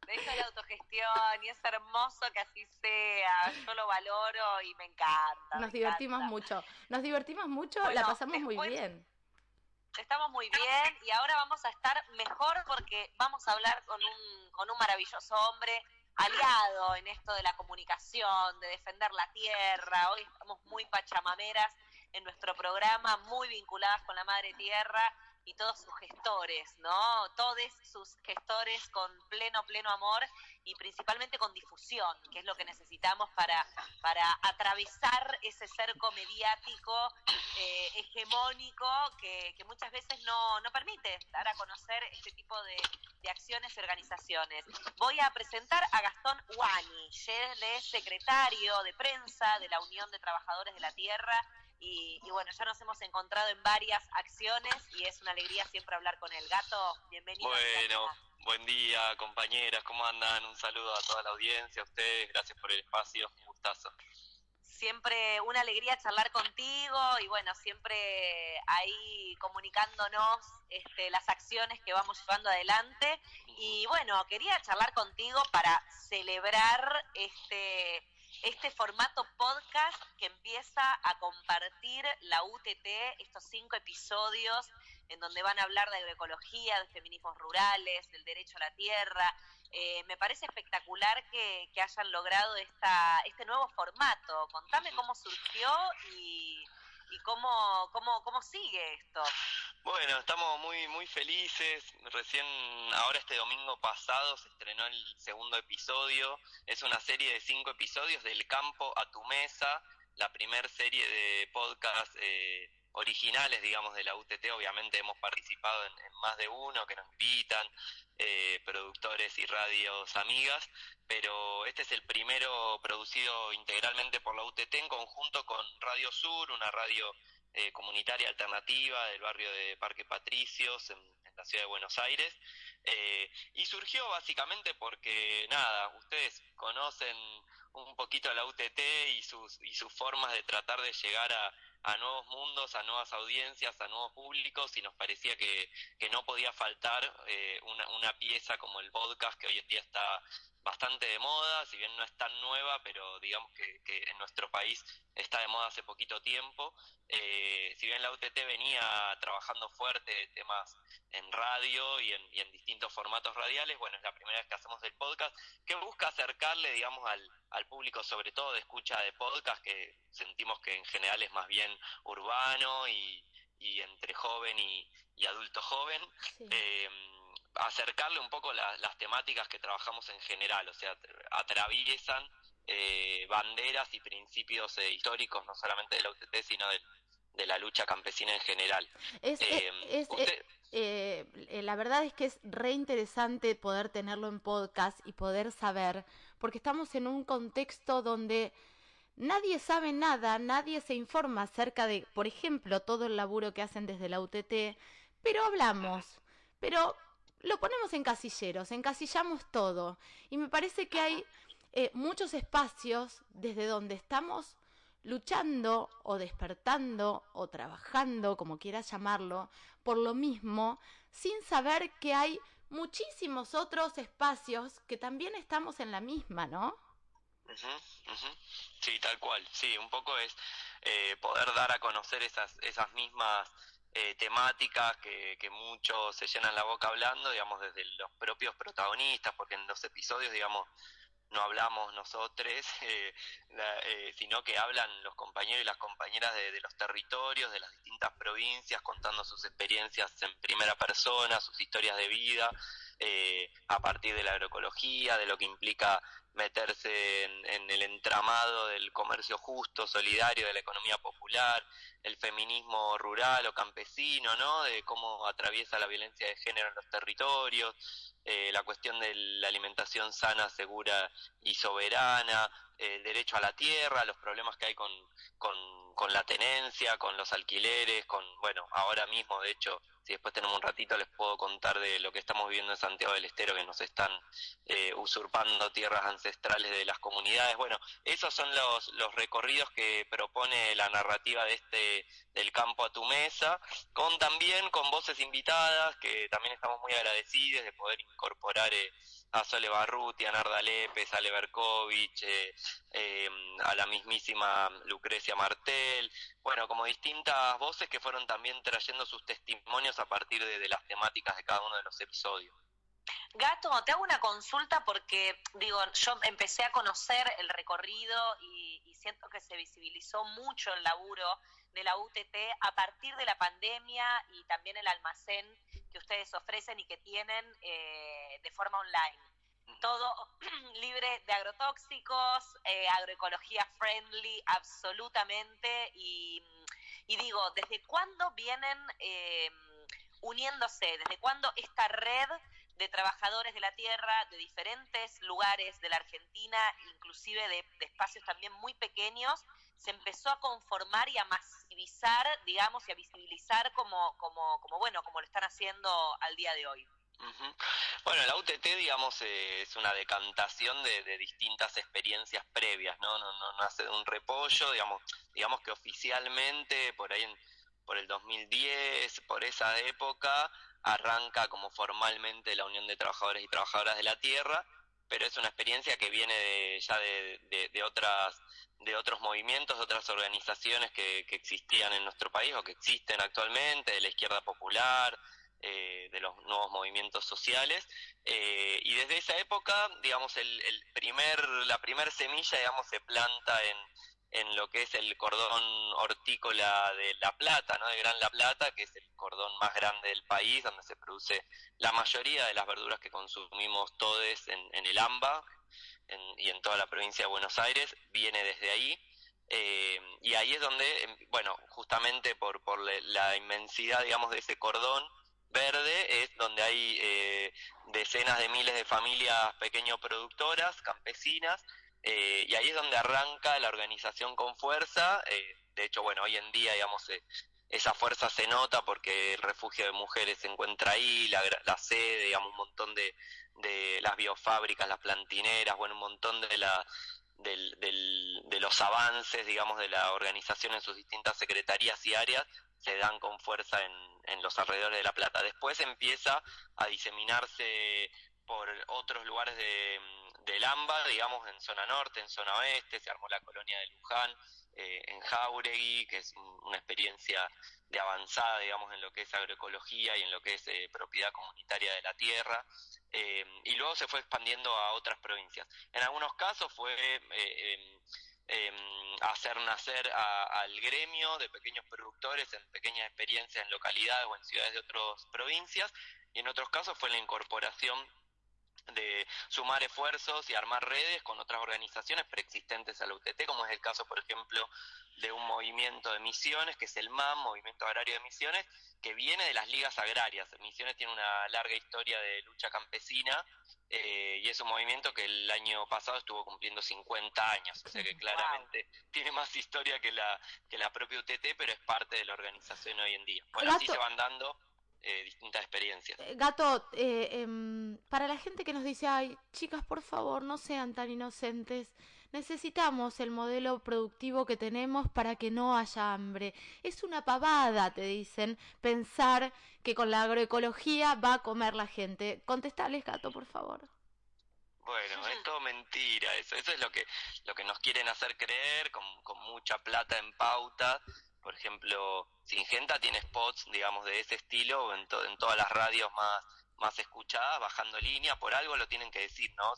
Deja la autogestión y es hermoso que así sea. Yo lo valoro y me encanta. Nos me divertimos encanta. mucho, nos divertimos mucho, Bueno, la pasamos muy bien. Estamos muy bien y ahora vamos a estar mejor porque vamos a hablar con un, con un maravilloso hombre aliado en esto de la comunicación, de defender la tierra. Hoy estamos muy pachamameras en nuestro programa, muy vinculadas con la madre tierra y todos sus gestores, ¿no? Todos sus gestores con pleno, pleno amor y principalmente con difusión, que es lo que necesitamos para, para atravesar ese cerco mediático eh, hegemónico que, que muchas veces no, no permite dar a conocer este tipo de, de acciones y organizaciones. Voy a presentar a Gastón Wani, él es secretario de prensa de la Unión de Trabajadores de la Tierra y, y bueno, ya nos hemos encontrado en varias acciones y es una alegría siempre hablar con el gato. Bienvenido. Bueno, buen día compañeras, ¿cómo andan? Un saludo a toda la audiencia, a ustedes, gracias por el espacio, un gustazo. siempre una alegría charlar contigo y bueno, siempre ahí comunicándonos este, las acciones que vamos llevando adelante. Y bueno, quería charlar contigo para celebrar este, este formato podcast que empieza a compartir la UTT, estos cinco episodios en donde van a hablar de agroecología, de feminismos rurales, del derecho a la tierra, eh, me parece espectacular que, que hayan logrado esta, este nuevo formato. Contame cómo surgió y, y cómo, cómo, cómo sigue esto. Bueno, estamos muy muy felices. Recién ahora este domingo pasado se estrenó el segundo episodio. Es una serie de cinco episodios del campo a tu mesa, la primer serie de podcast eh, originales, digamos, de la UTT. Obviamente hemos participado en, más de uno que nos invitan, eh, productores y radios amigas, pero este es el primero producido integralmente por la UTT en conjunto con Radio Sur, una radio eh, comunitaria alternativa del barrio de Parque Patricios en, la ciudad de Buenos Aires. Eh, y surgió básicamente porque, nada, ustedes conocen un poquito la UTT y sus, y sus formas de tratar de llegar a, a nuevos mundos, a nuevas audiencias, a nuevos públicos y nos parecía que, que no podía faltar eh, una, una pieza como el podcast que hoy en día está bastante de moda, si bien no es tan nueva, pero digamos que, que en nuestro país está de moda hace poquito tiempo. Eh, si bien la UTT venía trabajando fuerte temas en radio y en, y en, distintos formatos radiales, bueno, es la primera vez que hacemos el podcast, que busca acercarle, digamos, al, al público, sobre todo de escucha de podcast, que sentimos que en general es más bien urbano y, y entre joven y, y adulto joven. Sí. Eh, acercarle un poco la, las temáticas que trabajamos en general, o sea, atraviesan eh, banderas y principios eh, históricos, no solamente de la UTT, sino de, de la lucha campesina en general. Es, eh, es, usted... la verdad es que es re interesante poder tenerlo en podcast y poder saber, porque estamos en un contexto donde nadie sabe nada, nadie se informa acerca de, por ejemplo, todo el laburo que hacen desde la UTT, pero hablamos, pero lo ponemos en casilleros, encasillamos todo. Y me parece que hay eh, muchos espacios desde donde estamos luchando o despertando o trabajando, como quieras llamarlo, por lo mismo, sin saber que hay muchísimos otros espacios que también estamos en la misma, ¿no? Sí, tal cual. Sí, un poco es eh, poder dar a conocer esas, esas mismas eh, temáticas que, muchos se llenan la boca hablando, digamos, desde los propios protagonistas, porque en los episodios, digamos, no hablamos nosotros, eh, eh, sino que hablan los compañeros y las compañeras de, los territorios, de las distintas provincias, contando sus experiencias en primera persona, sus historias de vida, eh, a partir de la agroecología, de lo que implica meterse en, el entramado del comercio justo, solidario, de la economía popular, el feminismo rural o campesino, ¿no? De cómo atraviesa la violencia de género en los territorios, eh, la cuestión de la alimentación sana, segura y soberana, el derecho a la tierra, los problemas que hay con, con, con la tenencia, con los alquileres, con, bueno, ahora mismo, de hecho, si después tenemos un ratito les puedo contar de lo que estamos viviendo en Santiago del Estero, que nos están eh, usurpando tierras ancestrales de las comunidades. Bueno, esos son los, los recorridos que propone la narrativa de este del campo a tu mesa, con también con voces invitadas, que también estamos muy agradecidos de poder incorporar eh, a Sole Barruti, a Narda Lepes, a Leverkovich, eh, eh, a la mismísima Lucrecia Martel, bueno, como distintas voces que fueron también trayendo sus testimonios a partir de, las temáticas de cada uno de los episodios. Gato, te hago una consulta porque, digo, yo empecé a conocer el recorrido y, y, siento que se visibilizó mucho el laburo de la UTT a partir de la pandemia y también el almacén que ustedes ofrecen y que tienen eh, de forma online. Todo libre de agrotóxicos, eh, agroecología friendly, absolutamente. Y, digo, ¿desde cuándo vienen eh, uniéndose? ¿Desde cuándo esta red de trabajadores de la tierra de diferentes lugares de la Argentina, inclusive de, de espacios también muy pequeños, se empezó a conformar y a masivizar, digamos, y a visibilizar como, como, como bueno, como lo están haciendo al día de hoy. Bueno, la UTT, digamos, eh, es una decantación de, distintas experiencias previas, ¿no? No, no, hace un repollo, digamos, digamos que oficialmente, por ahí por el 2010, por esa época, arranca como formalmente la Unión de Trabajadores y Trabajadoras de la Tierra, pero es una experiencia que viene de, ya de, de, otras de otros movimientos, de otras organizaciones que, que, existían en nuestro país o que existen actualmente, de la izquierda popular, eh, de los nuevos movimientos sociales. Eh, y desde esa época, digamos, el, el primer, la primer semilla, digamos, se planta en, en lo que es el cordón hortícola de La Plata, ¿no? de Gran La Plata, que es el cordón más grande del país, donde se produce la mayoría de las verduras que consumimos todos en, en el AMBA y en toda la provincia de Buenos Aires, viene desde ahí. Eh, y ahí es donde, em, bueno, justamente por, por la inmensidad, digamos, de ese cordón verde, es donde hay eh, decenas de miles de familias pequeño productoras, campesinas, eh, y ahí es donde arranca la organización con fuerza. Eh, de hecho, bueno, hoy en día, digamos, eh, esa fuerza se nota porque el refugio de mujeres se encuentra ahí, la, sede, digamos, un montón de, de las biofábricas, las plantineras, bueno, un montón de la del, del, de los avances, digamos, de la organización en sus distintas secretarías y áreas se dan con fuerza en, en los alrededores de La Plata. Después empieza a diseminarse por otros lugares de, del AMBA, digamos, en zona norte, en zona oeste, se armó la colonia de Luján, eh, en Jauregui, que es una experiencia de avanzada, digamos, en lo que es agroecología y en lo que es eh, propiedad comunitaria de la tierra, eh, y luego se fue expandiendo a otras provincias. En algunos casos fue em, em, hacer nacer al gremio de pequeños productores en pequeñas experiencias en localidades o en ciudades de otras provincias, y en otros casos fue la incorporación de sumar esfuerzos y armar redes con otras organizaciones preexistentes a la UTT, como es el caso, por ejemplo, de un movimiento de misiones, que es el MAM, Movimiento Agrario de Misiones, que viene de las ligas agrarias. Misiones tiene una larga historia de lucha campesina eh, y es un movimiento que el año pasado estuvo cumpliendo 50 años, o sea que claramente tiene más historia que la, que la propia UTT, pero es parte de la organización hoy en día. Bueno, así se van dando eh, distintas experiencias. Eh, Gato, em, para la gente que nos dice, ay, chicas, por favor, no sean tan inocentes, necesitamos el modelo productivo que tenemos para que no haya hambre. Es una pavada, te dicen, pensar que con la agroecología va a comer la gente. Contestales, gato, por favor. Bueno, es todo mentira, eso, eso es lo que, lo que nos quieren hacer creer, con, con mucha plata en pauta. Por ejemplo, Singenta tiene spots, digamos, de ese estilo en, en todas las radios más, más escuchadas, bajando línea, por algo lo tienen que decir, ¿no?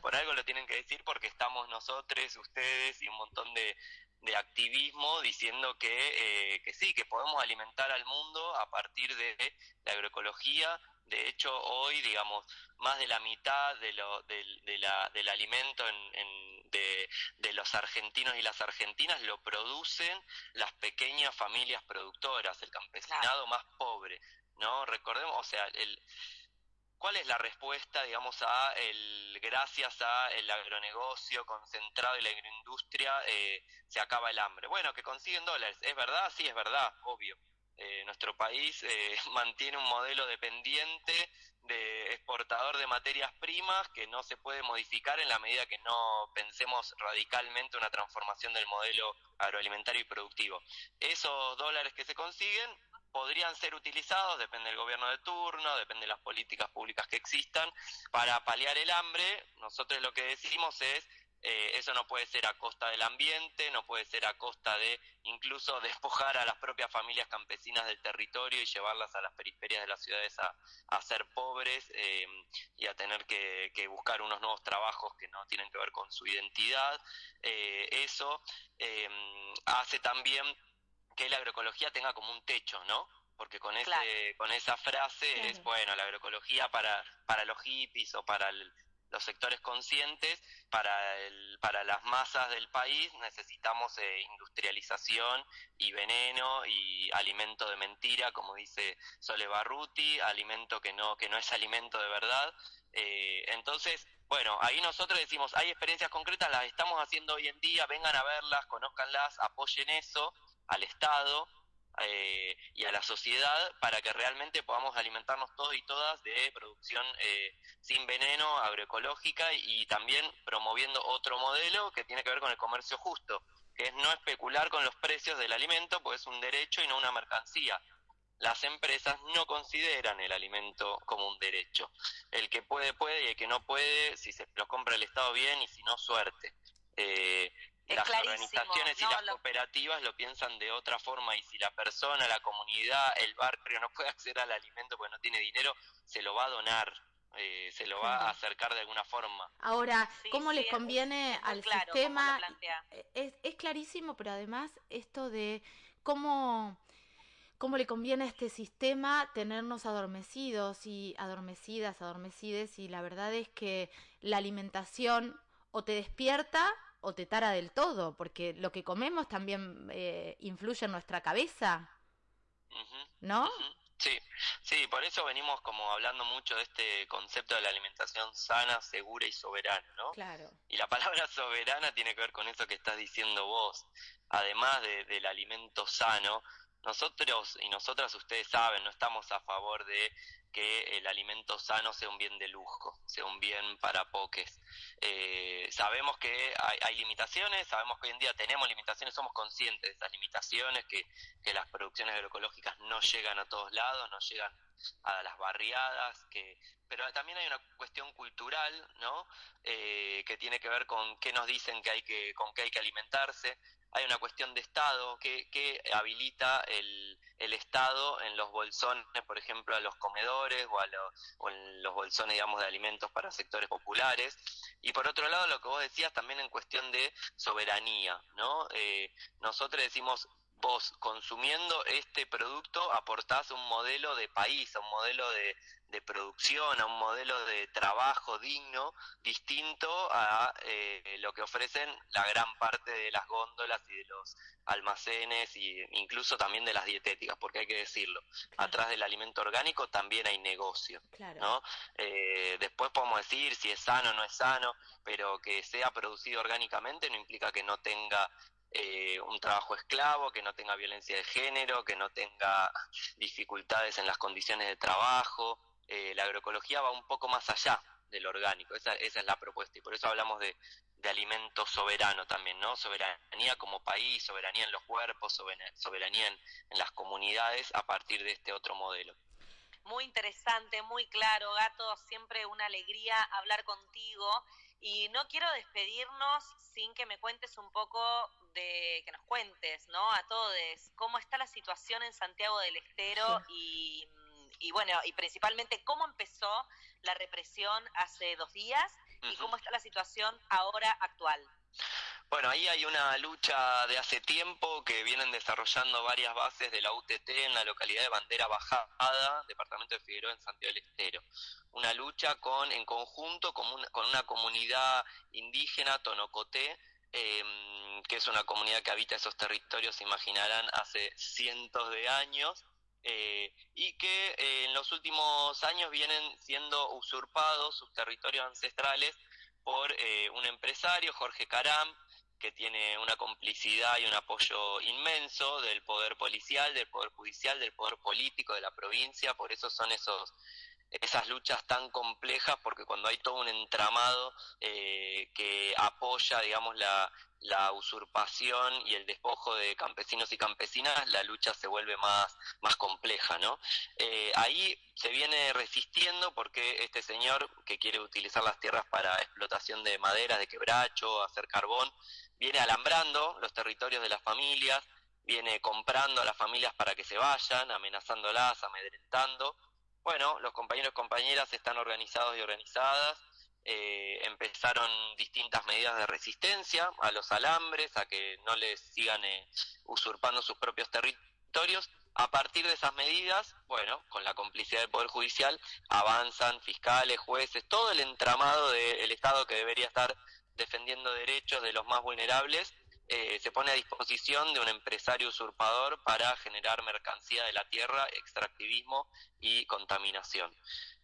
Por algo lo tienen que decir porque estamos nosotros, ustedes y un montón de, de activismo diciendo que, eh, que sí, que podemos alimentar al mundo a partir de la agroecología. De hecho, hoy, digamos, más de la mitad de lo, de, la, del alimento en, de, de, los argentinos y las argentinas lo producen las pequeñas familias productoras, el campesinado más pobre, ¿no? Recordemos, o sea, el, ¿Cuál es la respuesta, digamos, a el gracias a el agronegocio concentrado y la agroindustria eh, se acaba el hambre? Bueno, que consiguen dólares. ¿Es verdad? Sí, es verdad, obvio. Eh, nuestro país eh, mantiene un modelo dependiente de exportador de materias primas que no se puede modificar en la medida que no pensemos radicalmente una transformación del modelo agroalimentario y productivo. Esos dólares que se consiguen podrían ser utilizados, depende del gobierno de turno, depende de las políticas públicas que existan, para paliar el hambre. Nosotros lo que decimos es, eh, eso no puede ser a costa del ambiente, no puede ser a costa de incluso despojar a las propias familias campesinas del territorio y llevarlas a las periferias de las ciudades a, ser pobres eh, y a tener que, buscar unos nuevos trabajos que no tienen que ver con su identidad. Eh, eso hace también que la agroecología tenga como un techo, ¿no? Porque con ese, con esa frase es bueno, la agroecología para, para los hippies o para los sectores conscientes, para, el, para las masas del país necesitamos eh, industrialización y veneno y alimento de mentira, como dice Sole Barruti, alimento que no, que no es alimento de verdad. Eh, entonces, bueno, ahí nosotros decimos, hay experiencias concretas, las estamos haciendo hoy en día, vengan a verlas, conózcanlas, apoyen eso al Estado eh, y a la sociedad para que realmente podamos alimentarnos todos y todas de producción eh, sin veneno, agroecológica y también promoviendo otro modelo que tiene que ver con el comercio justo, que es no especular con los precios del alimento, porque es un derecho y no una mercancía. Las empresas no consideran el alimento como un derecho. El que puede, puede, y el que no puede, si se lo compra el Estado bien y si no, suerte. Eh, las organizaciones y las cooperativas lo piensan de otra forma y si la persona, la comunidad, el barrio no puede acceder al alimento porque no tiene dinero, se lo va a donar. Eh, se lo va a acercar de alguna forma. Ahora, ¿cómo les conviene al sistema? Es, es clarísimo, pero además esto de cómo cómo le conviene a este sistema tenernos adormecidos y adormecidas, adormecides, y la verdad es que la alimentación o te despierta o te tara del todo, porque lo que comemos también eh, influye en nuestra cabeza, ¿no? Sí, sí, por eso venimos como hablando mucho de este concepto de la alimentación sana, segura y soberana, ¿no? Claro. Y la palabra soberana tiene que ver con eso que estás diciendo vos. Además de, del alimento sano, nosotros y nosotras, ustedes saben, no estamos a favor de que el alimento sano sea un bien de lujo, sea un bien para poques. Eh, sabemos que hay, limitaciones, sabemos que hoy en día tenemos limitaciones, somos conscientes de esas limitaciones, que, las producciones agroecológicas no llegan a todos lados, no llegan a las barriadas, que pero también hay una cuestión cultural, ¿no? Eh, que tiene que ver con qué nos dicen que hay que, con qué hay que alimentarse hay una cuestión de Estado que, que habilita el, el, Estado en los bolsones, por ejemplo, a los comedores o, a o en los bolsones, digamos, de alimentos para sectores populares. Y por otro lado, lo que vos decías también en cuestión de soberanía, ¿no? Eh, nosotros decimos, vos consumiendo este producto aportás un modelo de país, a un modelo de, producción, a un modelo de trabajo digno, distinto a eh, lo que ofrecen la gran parte de las góndolas y de los almacenes e incluso también de las dietéticas, porque hay que decirlo, atrás del alimento orgánico también hay negocio, ¿no? Eh, después podemos decir si es sano o no es sano, pero que sea producido orgánicamente no implica que no tenga eh, un trabajo esclavo, que no tenga violencia de género, que no tenga dificultades en las condiciones de trabajo. Eh, la agroecología va un poco más allá del orgánico, esa, es la propuesta y por eso hablamos de, de alimento soberano también, ¿no? Soberanía como país, soberanía en los cuerpos, soberanía en las comunidades a partir de este otro modelo. Muy interesante, muy claro, Gato, siempre una alegría hablar contigo y no quiero despedirnos sin que me cuentes un poco de, que nos cuentes, ¿no? A todos, cómo está la situación en Santiago del Estero y, y, bueno, y principalmente cómo empezó la represión hace dos días y cómo está la situación ahora actual. Bueno, ahí hay una lucha de hace tiempo que vienen desarrollando varias bases de la UTT en la localidad de Bandera Bajada, departamento de Figueroa en Santiago del Estero. Una lucha con, en conjunto con una, con una comunidad indígena, Tonocoté, em, que es una comunidad que habita esos territorios, se imaginarán, hace cientos de años, eh, y que eh, en los últimos años vienen siendo usurpados sus territorios ancestrales por eh, un empresario, Jorge Caram, que tiene una complicidad y un apoyo inmenso del poder policial, del poder judicial, del poder político de la provincia, por eso son esos esas luchas tan complejas porque cuando hay todo un entramado eh, que apoya digamos la, usurpación y el despojo de campesinos y campesinas, la lucha se vuelve más, más compleja, ¿no? Eh, ahí se viene resistiendo porque este señor que quiere utilizar las tierras para explotación de madera, de quebracho, hacer carbón, viene alambrando los territorios de las familias, viene comprando a las familias para que se vayan, amenazándolas, amedrentando. Bueno, los compañeros y compañeras están organizados y organizadas, eh, empezaron distintas medidas de resistencia a los alambres, a que no les sigan eh, usurpando sus propios territorios. A partir de esas medidas, bueno, con la complicidad del Poder Judicial, avanzan fiscales, jueces, todo el entramado del Estado que debería estar defendiendo derechos de los más vulnerables, eh, se pone a disposición de un empresario usurpador para generar mercancía de la tierra, extractivismo y contaminación.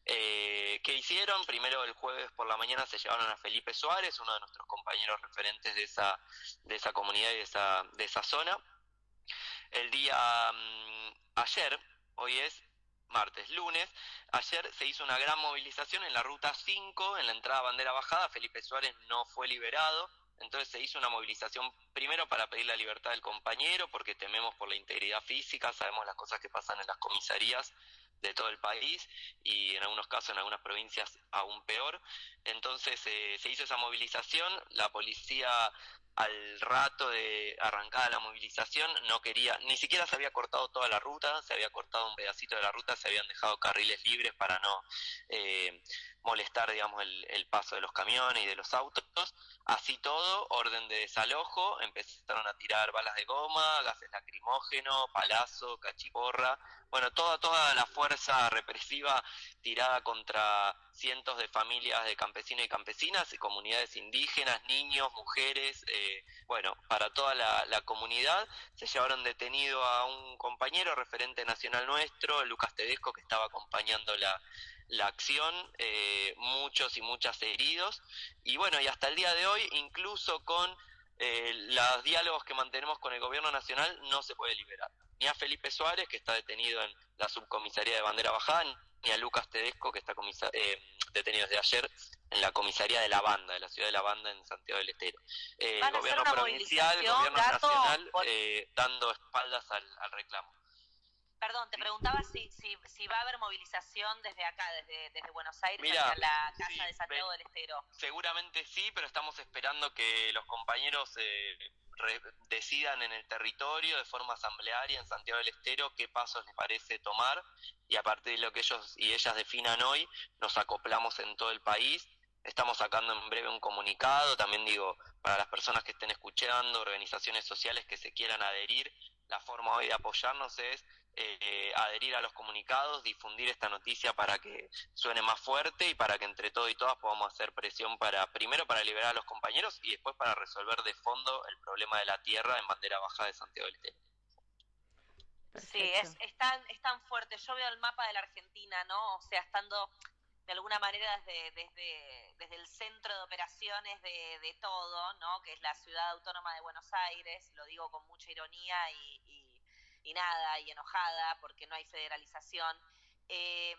Eh, ¿Qué hicieron? Primero el jueves por la mañana se llevaron a Felipe Suárez, uno de nuestros compañeros referentes de esa, de esa comunidad y de esa, de esa zona. El día mm, ayer, hoy es martes, lunes, ayer se hizo una gran movilización en la ruta 5, en la entrada bandera bajada, Felipe Suárez no fue liberado, entonces se hizo una movilización primero para pedir la libertad del compañero, porque tememos por la integridad física, sabemos las cosas que pasan en las comisarías de todo el país y en algunos casos en algunas provincias aún peor. Entonces eh, se hizo esa movilización, la policía al rato de arrancada la movilización no quería, ni siquiera se había cortado toda la ruta, se había cortado un pedacito de la ruta, se habían dejado carriles libres para no eh, molestar, digamos, el, el, paso de los camiones y de los autos. Así todo, orden de desalojo, empezaron a tirar balas de goma, gases lacrimógenos, palazo, cachiporra, bueno, toda, toda la fuerza represiva tirada contra cientos de familias de campesinos y campesinas, y comunidades indígenas, niños, mujeres, eh, bueno, para toda la, comunidad. Se llevaron detenido a un compañero referente nacional nuestro, Lucas Tedesco, que estaba acompañando la, la acción, eh, muchos y muchas heridos. Y bueno, y hasta el día de hoy, incluso con eh, los diálogos que mantenemos con el gobierno nacional, no se puede liberar ni a Felipe Suárez, que está detenido en la subcomisaría de Bandera Bajada, ni a Lucas Tedesco, que está eh, detenido desde ayer en la comisaría de La Banda, de la ciudad de La Banda en Santiago del Estero. Eh, el gobierno provincial, el gobierno nacional, eh, dando espaldas al, reclamo. Perdón, te preguntaba si, si, va a haber movilización desde acá, desde, desde Buenos Aires hasta la casa de Santiago del Estero. Seguramente sí, pero estamos esperando que los compañeros eh, decidan en el territorio de forma asamblearia en Santiago del Estero qué pasos les parece tomar y a partir de lo que ellos y ellas definan hoy nos acoplamos en todo el país. Estamos sacando en breve un comunicado, también digo, para las personas que estén escuchando, organizaciones sociales que se quieran adherir, la forma hoy de apoyarnos es eh, adherir a los comunicados, difundir esta noticia para que suene más fuerte y para que entre todos y todas podamos hacer presión para, primero para liberar a los compañeros y después para resolver de fondo el problema de la tierra en bandera baja de Santiago del Estero. Sí, es, es, tan, es tan fuerte. Yo veo el mapa de la Argentina, ¿no? O sea, estando de alguna manera desde, desde, desde el centro de operaciones de, de, todo, ¿no? Que es la ciudad autónoma de Buenos Aires, lo digo con mucha ironía y, y, nada, y enojada porque no hay federalización. Eh,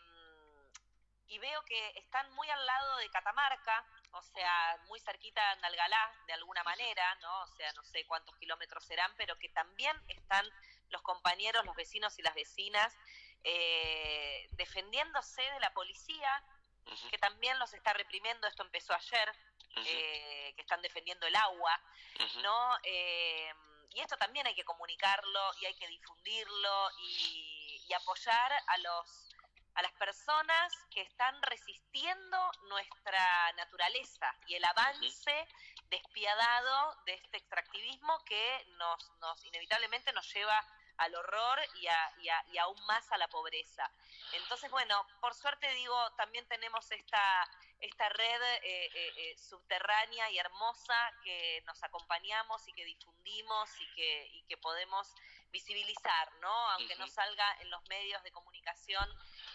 y veo que están muy al lado de Catamarca, o sea, muy cerquita de Algalá, de alguna manera, ¿no? O sea, no sé cuántos kilómetros serán, pero que también están los compañeros, los vecinos y las vecinas eh, defendiéndose de la policía, uh -huh. que también los está reprimiendo, esto empezó ayer, uh -huh. eh, que están defendiendo el agua, uh -huh. ¿no? Eh, y esto también hay que comunicarlo y hay que difundirlo y, y apoyar a los a las personas que están resistiendo nuestra naturaleza y el avance despiadado de este extractivismo que nos, nos inevitablemente nos lleva al horror y, a, y, a, y, aún más a la pobreza. Entonces, bueno, por suerte digo, también tenemos esta, esta red eh, eh, eh, subterránea y hermosa que nos acompañamos y que difundimos y que, y que podemos visibilizar, ¿no? Aunque uh -huh. no salga en los medios de comunicación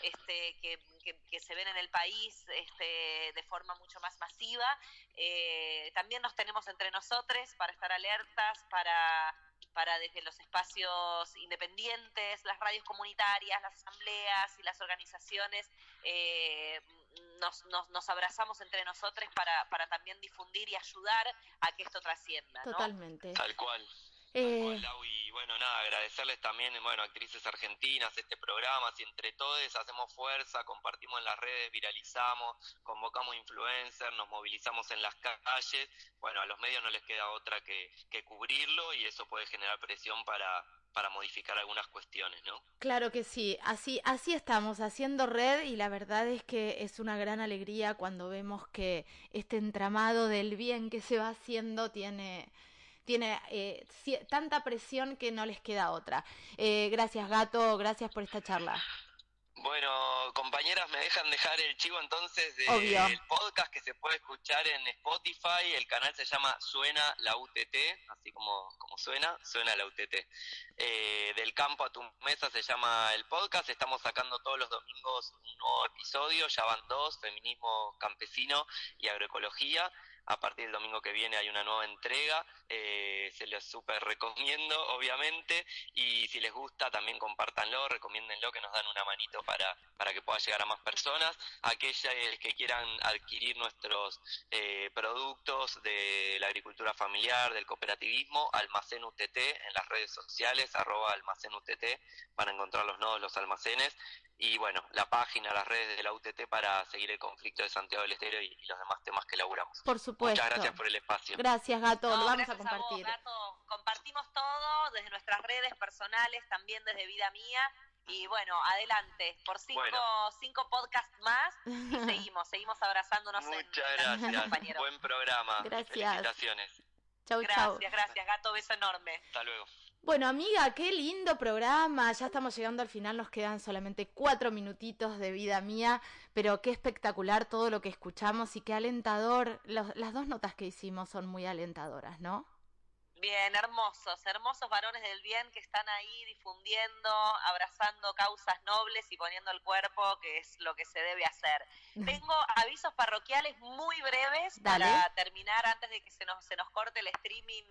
este, que, que, que, se ven en el país este, de forma mucho más masiva, eh, también nos tenemos entre nosotros para estar alertas, para para desde los espacios independientes, las radios comunitarias, las asambleas y las organizaciones, eh, nos, nos, nos, abrazamos entre nosotros para, para también difundir y ayudar a que esto trascienda. ¿no? Totalmente. Tal cual. Eh... Y bueno, nada, agradecerles también, bueno, actrices argentinas, este programa, si entre todos hacemos fuerza, compartimos en las redes, viralizamos, convocamos influencers, nos movilizamos en las calles, bueno, a los medios no les queda otra que, que cubrirlo y eso puede generar presión para, para modificar algunas cuestiones, ¿no? Claro que sí, así, así estamos, haciendo red y la verdad es que es una gran alegría cuando vemos que este entramado del bien que se va haciendo tiene tiene eh, tanta presión que no les queda otra. Eh, gracias, Gato, gracias por esta charla. Bueno, compañeras, me dejan dejar el chivo entonces del podcast que se puede escuchar en Spotify. El canal se llama Suena la UTT, así como, como suena, Suena la UTT. Eh, del campo a tu mesa se llama el podcast. Estamos sacando todos los domingos un nuevo episodio, ya van dos, feminismo campesino y agroecología a partir del domingo que viene hay una nueva entrega, eh, se los súper recomiendo, obviamente, y si les gusta también compártanlo, recomiéndenlo, que nos dan una manito para, para que pueda llegar a más personas. Aquellos que quieran adquirir nuestros eh, productos de la agricultura familiar, del cooperativismo, Almacén UTT en las redes sociales, arroba Almacén UTT, van a encontrar los nodos, los almacenes, y bueno, la página, las redes de la UTT para seguir el conflicto de Santiago del Estero y, y los demás temas que elaboramos. Por supuesto. Muchas gracias por el espacio. Gracias, Gato, no, lo vamos a compartir. A vos, Gato. Compartimos todo desde nuestras redes personales, también desde Vida Mía. Y bueno, adelante, por cinco, bueno. cinco podcasts más y seguimos, seguimos abrazándonos. Muchas en, gracias, compañeros. buen programa. Gracias. Felicitaciones. Chau, gracias, chau. gracias, Gato, beso enorme. Hasta luego. Bueno, amiga, qué lindo programa. Ya estamos llegando al final, nos quedan solamente cuatro minutitos de vida mía, pero qué espectacular todo lo que escuchamos y qué alentador. Los, las dos notas que hicimos son muy alentadoras, ¿no? Bien, hermosos, hermosos varones del bien que están ahí difundiendo, abrazando causas nobles y poniendo el cuerpo, que es lo que se debe hacer. Tengo avisos parroquiales muy breves Dale. para terminar antes de que se nos, se nos corte el streaming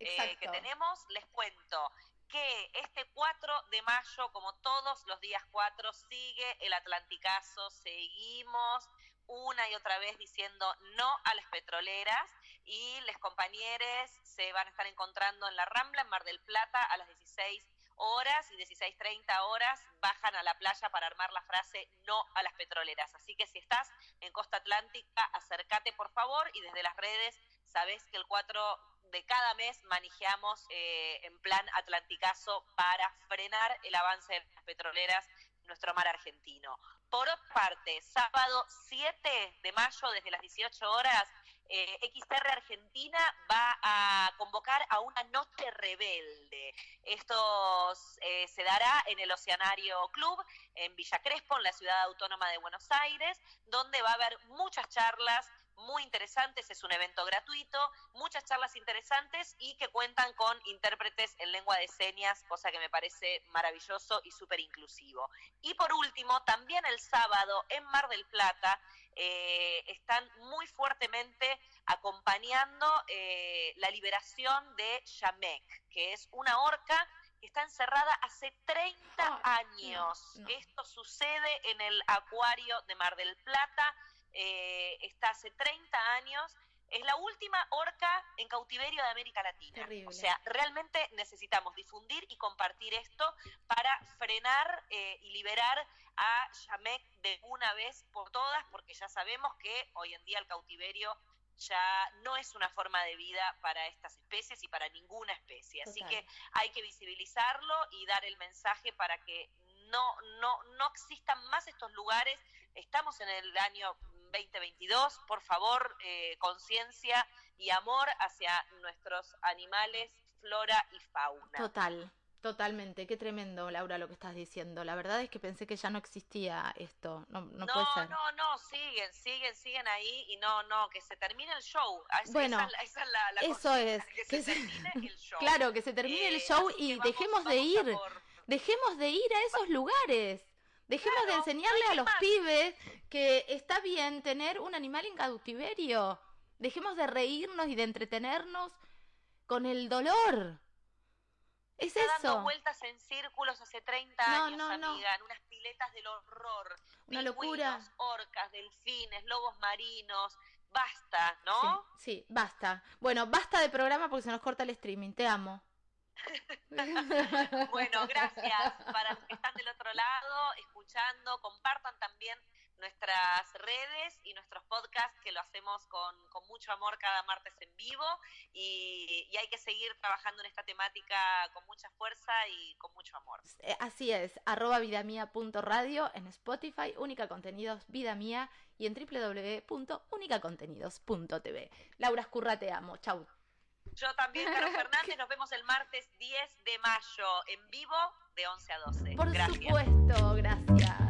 eh, que tenemos. Les cuento que este 4 de mayo, como todos los días 4, sigue el Atlanticazo, seguimos una y otra vez diciendo no a las petroleras y les compañeros se van a estar encontrando en la Rambla, en Mar del Plata, a las 16 horas y 16.30 horas bajan a la playa para armar la frase no a las petroleras. Así que si estás en Costa Atlántica, acércate por favor y desde las redes sabes que el 4 de cada mes manejamos eh, en plan atlanticazo para frenar el avance de las petroleras en nuestro mar argentino. Por otra parte, sábado 7 de mayo desde las 18 horas eh, XR Argentina va a convocar a una noche rebelde. Esto eh, se dará en el Oceanario Club, en Villa Crespo, en la ciudad autónoma de Buenos Aires, donde va a haber muchas charlas muy interesantes, es un evento gratuito, muchas charlas interesantes y que cuentan con intérpretes en lengua de señas, cosa que me parece maravilloso y súper inclusivo. Y por último, también el sábado en Mar del Plata eh, están muy fuertemente acompañando eh, la liberación de Yamek, que es una orca que está encerrada hace 30 años. Esto sucede en el acuario de Mar del Plata eh, está hace 30 años, es la última orca en cautiverio de América Latina. O sea, realmente necesitamos difundir y compartir esto para frenar eh, y liberar a Yamek de una vez por todas, porque ya sabemos que hoy en día el cautiverio ya no es una forma de vida para estas especies y para ninguna especie. Así que hay que visibilizarlo y dar el mensaje para que no, no, no existan más estos lugares. Estamos en el año 2022. Por favor, eh, conciencia y amor hacia nuestros animales, flora y fauna. Total. Totalmente, qué tremendo, Laura, lo que estás diciendo. La verdad es que pensé que ya no existía esto. No, no, puede ser. no, no, siguen, siguen, siguen ahí y no, no, que se termine el show. bueno, esa, es la, eso es. Que, se, termine el show. Claro, que se termine el eh, show y dejemos de ir. Dejemos de ir a esos lugares. Dejemos de enseñarle a los pibes que está bien tener un animal en cautiverio. Dejemos de reírnos y de entretenernos con el dolor. Es está eso. dando vueltas en círculos hace 30 años, amiga, en unas piletas del horror. Una locura. Orcas, delfines, lobos marinos. Basta, ¿no? Sí, sí, basta. Bueno, basta de programa porque se nos corta el streaming. Te amo. bueno, gracias para los que están del otro lado, escuchando, compartan también nuestras redes y nuestros podcasts que lo hacemos con, mucho amor cada martes en vivo y, hay que seguir trabajando en esta temática con mucha fuerza y con mucho amor. Eh, así es, arroba vidamia.radio en Spotify, Única Contenidos Vida Mía y en www.unicacontenidos.tv. Laura Escurra, te amo. Chau. Yo también, Caro Fernández. Nos vemos el martes 10 de mayo en vivo de 11 a 12. Por supuesto, gracias.